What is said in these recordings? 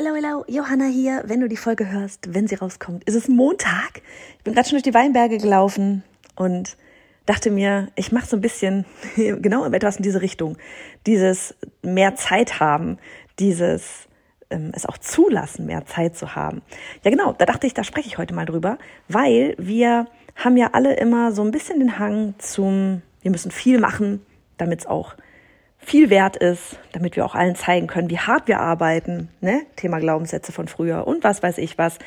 Hello, hello, Johanna hier. Wenn du die Folge hörst, wenn sie rauskommt, ist es Montag. Ich bin gerade schon durch die Weinberge gelaufen und dachte mir, ich mache so ein bisschen genau etwas in diese Richtung. Dieses mehr Zeit haben, dieses ähm, es auch zulassen, mehr Zeit zu haben. Ja, genau, da dachte ich, da spreche ich heute mal drüber, weil wir haben ja alle immer so ein bisschen den Hang zum, wir müssen viel machen, damit es auch viel wert ist, damit wir auch allen zeigen können, wie hart wir arbeiten. Ne? Thema Glaubenssätze von früher und was weiß ich was,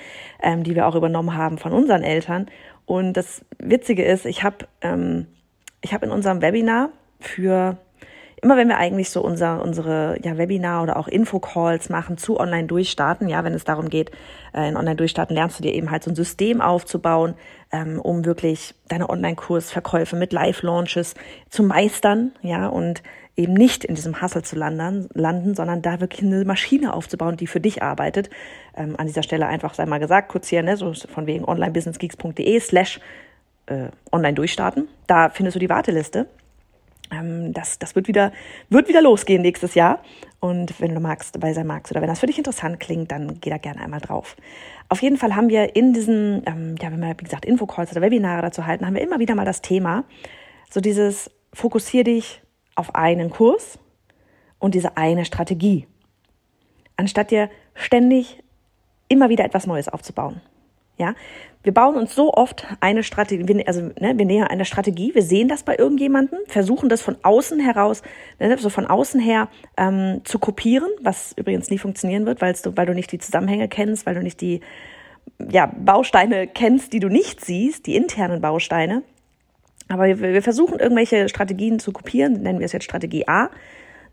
ähm, die wir auch übernommen haben von unseren Eltern. Und das Witzige ist, ich habe ähm, ich hab in unserem Webinar für immer wenn wir eigentlich so unser, unsere ja, Webinar oder auch Infocalls machen zu Online-Durchstarten, ja, wenn es darum geht, äh, in Online-Durchstarten lernst du dir eben halt so ein System aufzubauen, ähm, um wirklich deine Online-Kursverkäufe mit Live-Launches zu meistern, ja, und eben nicht in diesem Hustle zu landen, landen, sondern da wirklich eine Maschine aufzubauen, die für dich arbeitet. Ähm, an dieser Stelle einfach sei mal gesagt, kurz hier, ne, so von wegen onlinebusinessgeeks.de slash äh, online durchstarten. Da findest du die Warteliste. Ähm, das, das wird wieder, wird wieder losgehen nächstes Jahr. Und wenn du magst, dabei sein magst oder wenn das für dich interessant klingt, dann geh da gerne einmal drauf. Auf jeden Fall haben wir in diesen, ähm, ja, wenn wir, wie gesagt, Infocalls oder Webinare dazu halten, haben wir immer wieder mal das Thema, so dieses, fokussier dich auf einen Kurs und diese eine Strategie. Anstatt dir ständig immer wieder etwas Neues aufzubauen. Ja, wir bauen uns so oft eine Strategie, also ne, wir nähern eine Strategie, wir sehen das bei irgendjemandem, versuchen das von außen heraus, ne, so von außen her ähm, zu kopieren, was übrigens nie funktionieren wird, weil du, weil du nicht die Zusammenhänge kennst, weil du nicht die ja, Bausteine kennst, die du nicht siehst, die internen Bausteine. Aber wir, versuchen irgendwelche Strategien zu kopieren, nennen wir es jetzt Strategie A.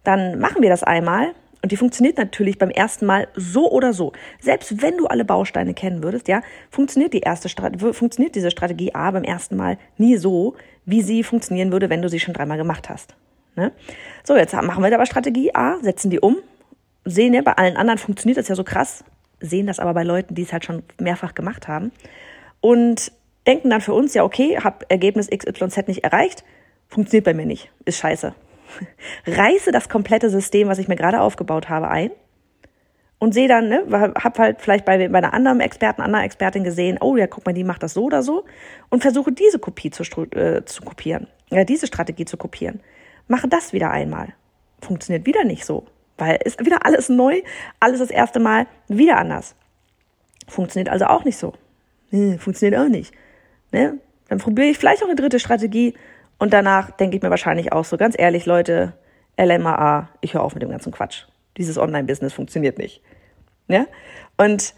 Dann machen wir das einmal und die funktioniert natürlich beim ersten Mal so oder so. Selbst wenn du alle Bausteine kennen würdest, ja, funktioniert die erste Strategie, funktioniert diese Strategie A beim ersten Mal nie so, wie sie funktionieren würde, wenn du sie schon dreimal gemacht hast. Ne? So, jetzt machen wir aber Strategie A, setzen die um, sehen ja, bei allen anderen funktioniert das ja so krass, sehen das aber bei Leuten, die es halt schon mehrfach gemacht haben und denken dann für uns, ja, okay, hab Ergebnis XYZ nicht erreicht, funktioniert bei mir nicht, ist scheiße reiße das komplette System, was ich mir gerade aufgebaut habe, ein und sehe dann, ne, hab halt vielleicht bei, bei einer anderen Experten, einer Expertin gesehen, oh ja, guck mal, die macht das so oder so und versuche diese Kopie zu, äh, zu kopieren, ja, diese Strategie zu kopieren. Mache das wieder einmal. Funktioniert wieder nicht so, weil ist wieder alles neu, alles das erste Mal, wieder anders. Funktioniert also auch nicht so. Nee, funktioniert auch nicht. Ne? Dann probiere ich vielleicht auch eine dritte Strategie und danach denke ich mir wahrscheinlich auch so, ganz ehrlich, Leute, LMAA, ich höre auf mit dem ganzen Quatsch. Dieses Online-Business funktioniert nicht. Ja? Und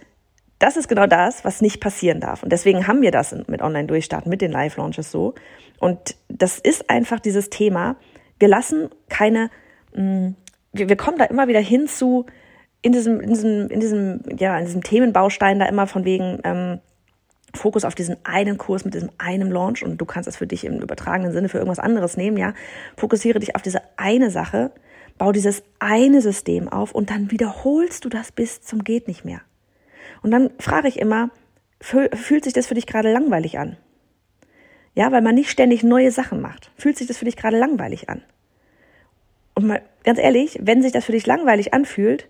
das ist genau das, was nicht passieren darf. Und deswegen haben wir das mit Online-Durchstarten, mit den Live-Launches so. Und das ist einfach dieses Thema. Wir lassen keine, mh, mm, wir, wir kommen da immer wieder hin zu, in diesem, in diesem, in diesem, ja, in diesem Themenbaustein da immer von wegen, ähm, Fokus auf diesen einen Kurs mit diesem einen Launch und du kannst es für dich im übertragenen Sinne für irgendwas anderes nehmen, ja. Fokussiere dich auf diese eine Sache, bau dieses eine System auf und dann wiederholst du das bis zum geht nicht mehr. Und dann frage ich immer, fühlt sich das für dich gerade langweilig an? Ja, weil man nicht ständig neue Sachen macht. Fühlt sich das für dich gerade langweilig an? Und mal ganz ehrlich, wenn sich das für dich langweilig anfühlt,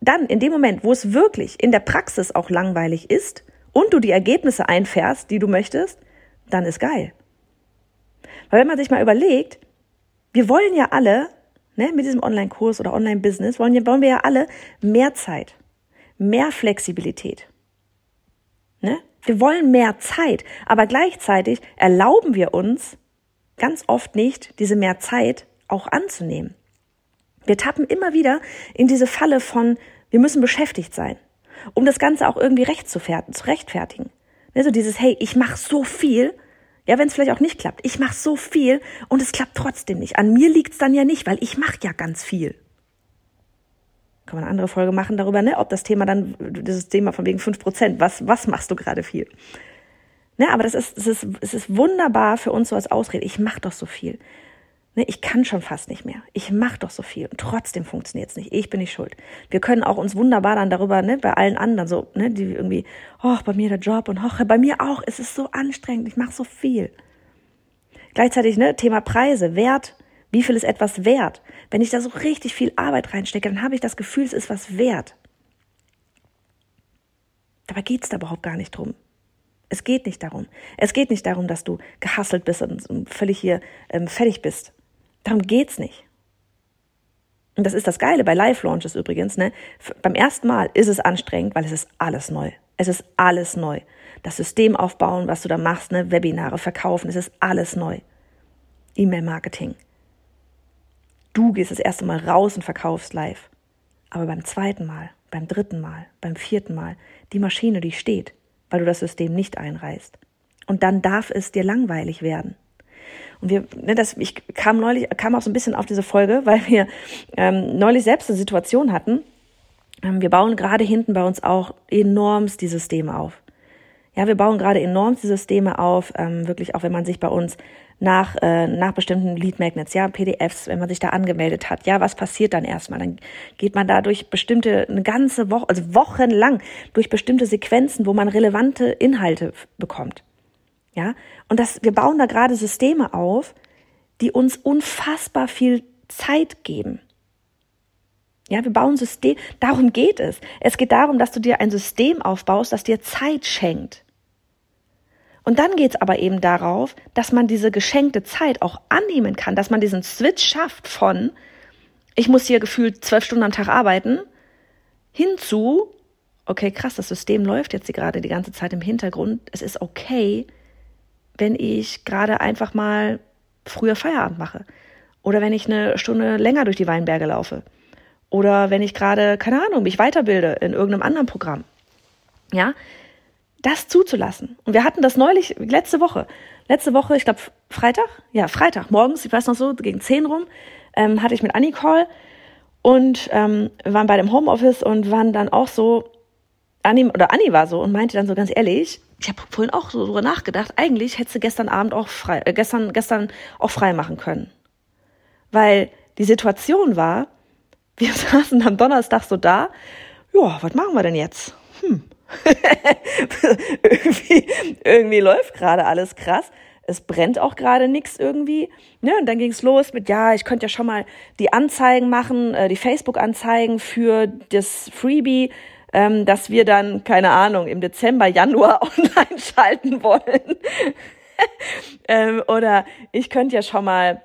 dann in dem Moment, wo es wirklich in der Praxis auch langweilig ist, und du die Ergebnisse einfährst, die du möchtest, dann ist geil. Weil wenn man sich mal überlegt, wir wollen ja alle, ne, mit diesem Online-Kurs oder Online-Business, wollen, wollen wir ja alle mehr Zeit, mehr Flexibilität. Ne? Wir wollen mehr Zeit, aber gleichzeitig erlauben wir uns ganz oft nicht, diese mehr Zeit auch anzunehmen. Wir tappen immer wieder in diese Falle von, wir müssen beschäftigt sein um das Ganze auch irgendwie recht zu, zu rechtfertigen. Ne, so dieses, hey, ich mache so viel, ja, wenn es vielleicht auch nicht klappt, ich mache so viel und es klappt trotzdem nicht. An mir liegt's dann ja nicht, weil ich mache ja ganz viel. Kann man eine andere Folge machen darüber, ne, ob das Thema dann, dieses Thema von wegen fünf Prozent, was, was machst du gerade viel? Ne, aber das ist, es ist, es ist wunderbar für uns so als Ausrede. Ich mache doch so viel. Ne, ich kann schon fast nicht mehr. Ich mache doch so viel und trotzdem funktioniert es nicht. Ich bin nicht schuld. Wir können auch uns wunderbar dann darüber, ne, bei allen anderen so, ne, die irgendwie, oh, bei mir der Job und oh, bei mir auch, es ist so anstrengend, ich mache so viel. Gleichzeitig, ne, Thema Preise, Wert, wie viel ist etwas wert? Wenn ich da so richtig viel Arbeit reinstecke, dann habe ich das Gefühl, es ist was wert. Dabei geht es da überhaupt gar nicht drum. Es geht nicht darum. Es geht nicht darum, dass du gehasselt bist und völlig hier ähm, fertig bist. Darum geht's nicht. Und das ist das Geile bei Live-Launches übrigens. Ne? Beim ersten Mal ist es anstrengend, weil es ist alles neu. Es ist alles neu. Das System aufbauen, was du da machst, ne? Webinare verkaufen, es ist alles neu. E-Mail-Marketing. Du gehst das erste Mal raus und verkaufst live. Aber beim zweiten Mal, beim dritten Mal, beim vierten Mal, die Maschine, die steht, weil du das System nicht einreißt. Und dann darf es dir langweilig werden. Und wir, ne, das, ich kam neulich, kam auch so ein bisschen auf diese Folge, weil wir ähm, neulich selbst eine Situation hatten. Ähm, wir bauen gerade hinten bei uns auch enormst die Systeme auf. Ja, wir bauen gerade enorm die Systeme auf, ähm, wirklich auch wenn man sich bei uns nach, äh, nach bestimmten Lead Magnets, ja, PDFs, wenn man sich da angemeldet hat, ja, was passiert dann erstmal? Dann geht man da durch bestimmte, eine ganze Woche, also wochenlang durch bestimmte Sequenzen, wo man relevante Inhalte bekommt. Ja, und das, wir bauen da gerade Systeme auf, die uns unfassbar viel Zeit geben. Ja, wir bauen System, darum geht es. Es geht darum, dass du dir ein System aufbaust, das dir Zeit schenkt. Und dann geht's aber eben darauf, dass man diese geschenkte Zeit auch annehmen kann, dass man diesen Switch schafft von, ich muss hier gefühlt zwölf Stunden am Tag arbeiten, hinzu, okay, krass, das System läuft jetzt gerade die ganze Zeit im Hintergrund. Es ist okay, wenn ich gerade einfach mal früher Feierabend mache. Oder wenn ich eine Stunde länger durch die Weinberge laufe. Oder wenn ich gerade, keine Ahnung, mich weiterbilde in irgendeinem anderen Programm. Ja, das zuzulassen. Und wir hatten das neulich, letzte Woche. Letzte Woche, ich glaube Freitag, ja, Freitag morgens, ich weiß noch so, gegen zehn rum, ähm, hatte ich mit Annie Call und ähm, wir waren bei dem Homeoffice und waren dann auch so, Annie, oder Annie war so und meinte dann so ganz ehrlich, ich habe vorhin auch so drüber nachgedacht, eigentlich hättest du gestern Abend auch frei, äh, gestern, gestern auch frei machen können. Weil die Situation war, wir saßen am Donnerstag so da, ja, was machen wir denn jetzt? Hm, irgendwie, irgendwie läuft gerade alles krass. Es brennt auch gerade nichts irgendwie. Ne? Und dann ging es los mit, ja, ich könnte ja schon mal die Anzeigen machen, äh, die Facebook-Anzeigen für das Freebie, ähm, dass wir dann, keine Ahnung, im Dezember, Januar online schalten wollen. ähm, oder ich könnte ja schon mal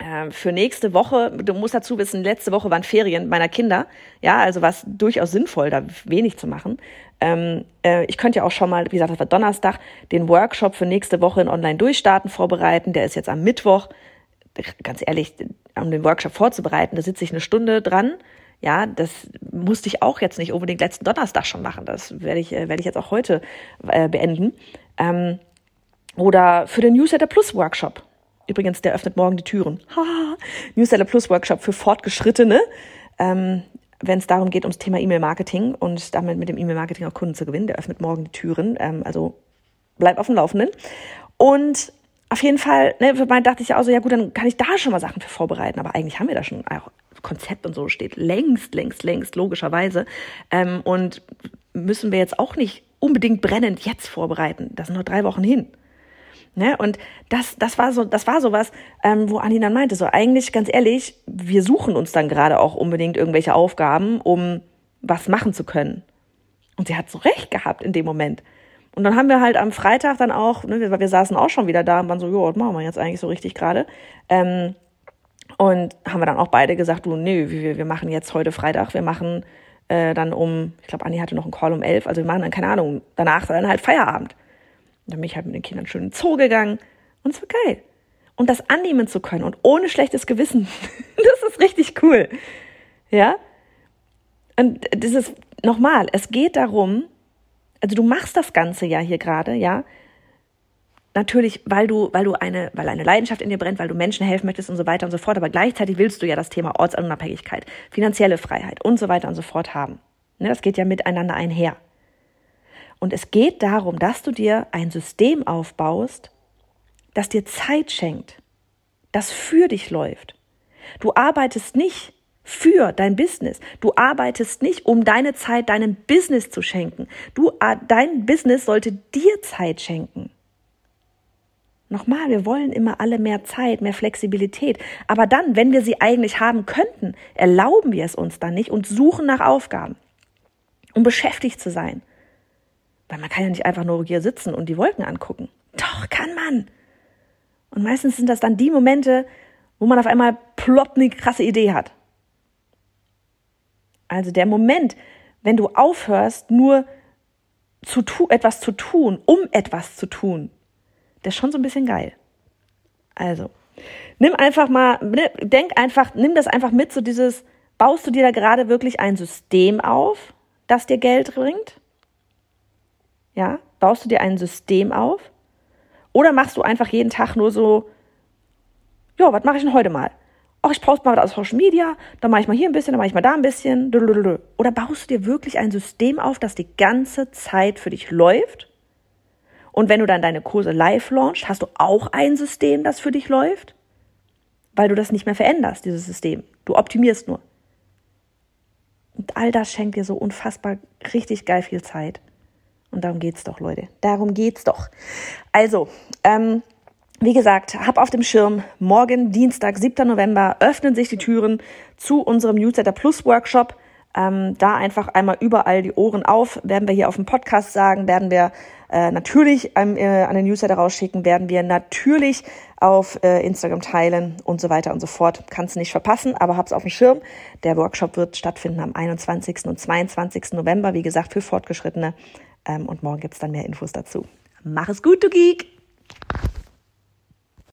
ähm, für nächste Woche, du musst dazu wissen, letzte Woche waren Ferien meiner Kinder, ja, also war es durchaus sinnvoll, da wenig zu machen. Ähm, äh, ich könnte ja auch schon mal, wie gesagt, das war Donnerstag, den Workshop für nächste Woche in Online-Durchstarten vorbereiten. Der ist jetzt am Mittwoch. Ganz ehrlich, um den Workshop vorzubereiten, da sitze ich eine Stunde dran. Ja, das musste ich auch jetzt nicht unbedingt letzten Donnerstag schon machen. Das werde ich, äh, werde ich jetzt auch heute äh, beenden. Ähm, oder für den Newsletter Plus Workshop. Übrigens, der öffnet morgen die Türen. Newsletter Plus Workshop für Fortgeschrittene. Ähm, wenn es darum geht, ums Thema E-Mail-Marketing und damit mit dem E-Mail-Marketing auch Kunden zu gewinnen. Der öffnet morgen die Türen. Ähm, also bleib auf dem Laufenden. Und auf jeden Fall, ne, für mein dachte ich ja auch so, ja gut, dann kann ich da schon mal Sachen für vorbereiten. Aber eigentlich haben wir da schon Konzept und so steht längst, längst, längst, logischerweise. Ähm, und müssen wir jetzt auch nicht unbedingt brennend jetzt vorbereiten. Das sind nur drei Wochen hin. Ne? Und das, das war so, das war sowas, ähm, wo Anni dann meinte, so eigentlich ganz ehrlich, wir suchen uns dann gerade auch unbedingt irgendwelche Aufgaben, um was machen zu können. Und sie hat so recht gehabt in dem Moment. Und dann haben wir halt am Freitag dann auch, ne, wir, wir saßen auch schon wieder da und waren so, jo, was machen wir jetzt eigentlich so richtig gerade? Ähm, und haben wir dann auch beide gesagt, du, nee, wir, wir machen jetzt heute Freitag, wir machen äh, dann um, ich glaube, Anni hatte noch einen Call um elf, also wir machen dann, keine Ahnung, danach dann halt Feierabend. Und dann bin ich halt mit den Kindern schön in den Zoo gegangen. Und es war geil. Und das annehmen zu können und ohne schlechtes Gewissen, das ist richtig cool. Ja? Und das ist nochmal, es geht darum, also du machst das Ganze ja hier gerade, ja. Natürlich, weil du, weil du eine, weil eine Leidenschaft in dir brennt, weil du Menschen helfen möchtest und so weiter und so fort. Aber gleichzeitig willst du ja das Thema Ortsunabhängigkeit, finanzielle Freiheit und so weiter und so fort haben. Ne, das geht ja miteinander einher. Und es geht darum, dass du dir ein System aufbaust, das dir Zeit schenkt, das für dich läuft. Du arbeitest nicht für dein Business. Du arbeitest nicht, um deine Zeit deinem Business zu schenken. Du, äh, dein Business sollte dir Zeit schenken. Nochmal, wir wollen immer alle mehr Zeit, mehr Flexibilität. Aber dann, wenn wir sie eigentlich haben könnten, erlauben wir es uns dann nicht und suchen nach Aufgaben, um beschäftigt zu sein Weil man kann ja nicht einfach nur hier sitzen und die Wolken angucken. Doch, kann man. Und meistens sind das dann die Momente, wo man auf einmal plopp eine krasse Idee hat. Also der Moment, wenn du aufhörst, nur zu tu etwas zu tun, um etwas zu tun, der ist schon so ein bisschen geil. Also, nimm einfach mal, ne, denk einfach, nimm das einfach mit, so dieses, baust du dir da gerade wirklich ein System auf, das dir Geld bringt? Ja, baust du dir ein System auf? Oder machst du einfach jeden Tag nur so, ja, was mache ich denn heute mal? ach, ich poste mal was aus Social Media, dann mache ich mal hier ein bisschen, dann mache ich mal da ein bisschen. Oder baust du dir wirklich ein System auf, das die ganze Zeit für dich läuft? Und wenn du dann deine Kurse live launchst, hast du auch ein System, das für dich läuft? Weil du das nicht mehr veränderst, dieses System. Du optimierst nur. Und all das schenkt dir so unfassbar richtig geil viel Zeit. Und darum geht's doch, Leute. Darum geht's doch. Also, ähm, wie gesagt, hab auf dem Schirm, morgen Dienstag, 7. November, öffnen sich die Türen zu unserem Newsletter Plus Workshop. Ähm, da einfach einmal überall die Ohren auf, werden wir hier auf dem Podcast sagen, werden wir äh, natürlich ähm, äh, an den Newsletter rausschicken, werden wir natürlich auf äh, Instagram teilen und so weiter und so fort. Kannst nicht verpassen, aber hab's auf dem Schirm. Der Workshop wird stattfinden am 21. und 22. November, wie gesagt, für Fortgeschrittene. Ähm, und morgen gibt's dann mehr Infos dazu. Mach es gut, du Geek!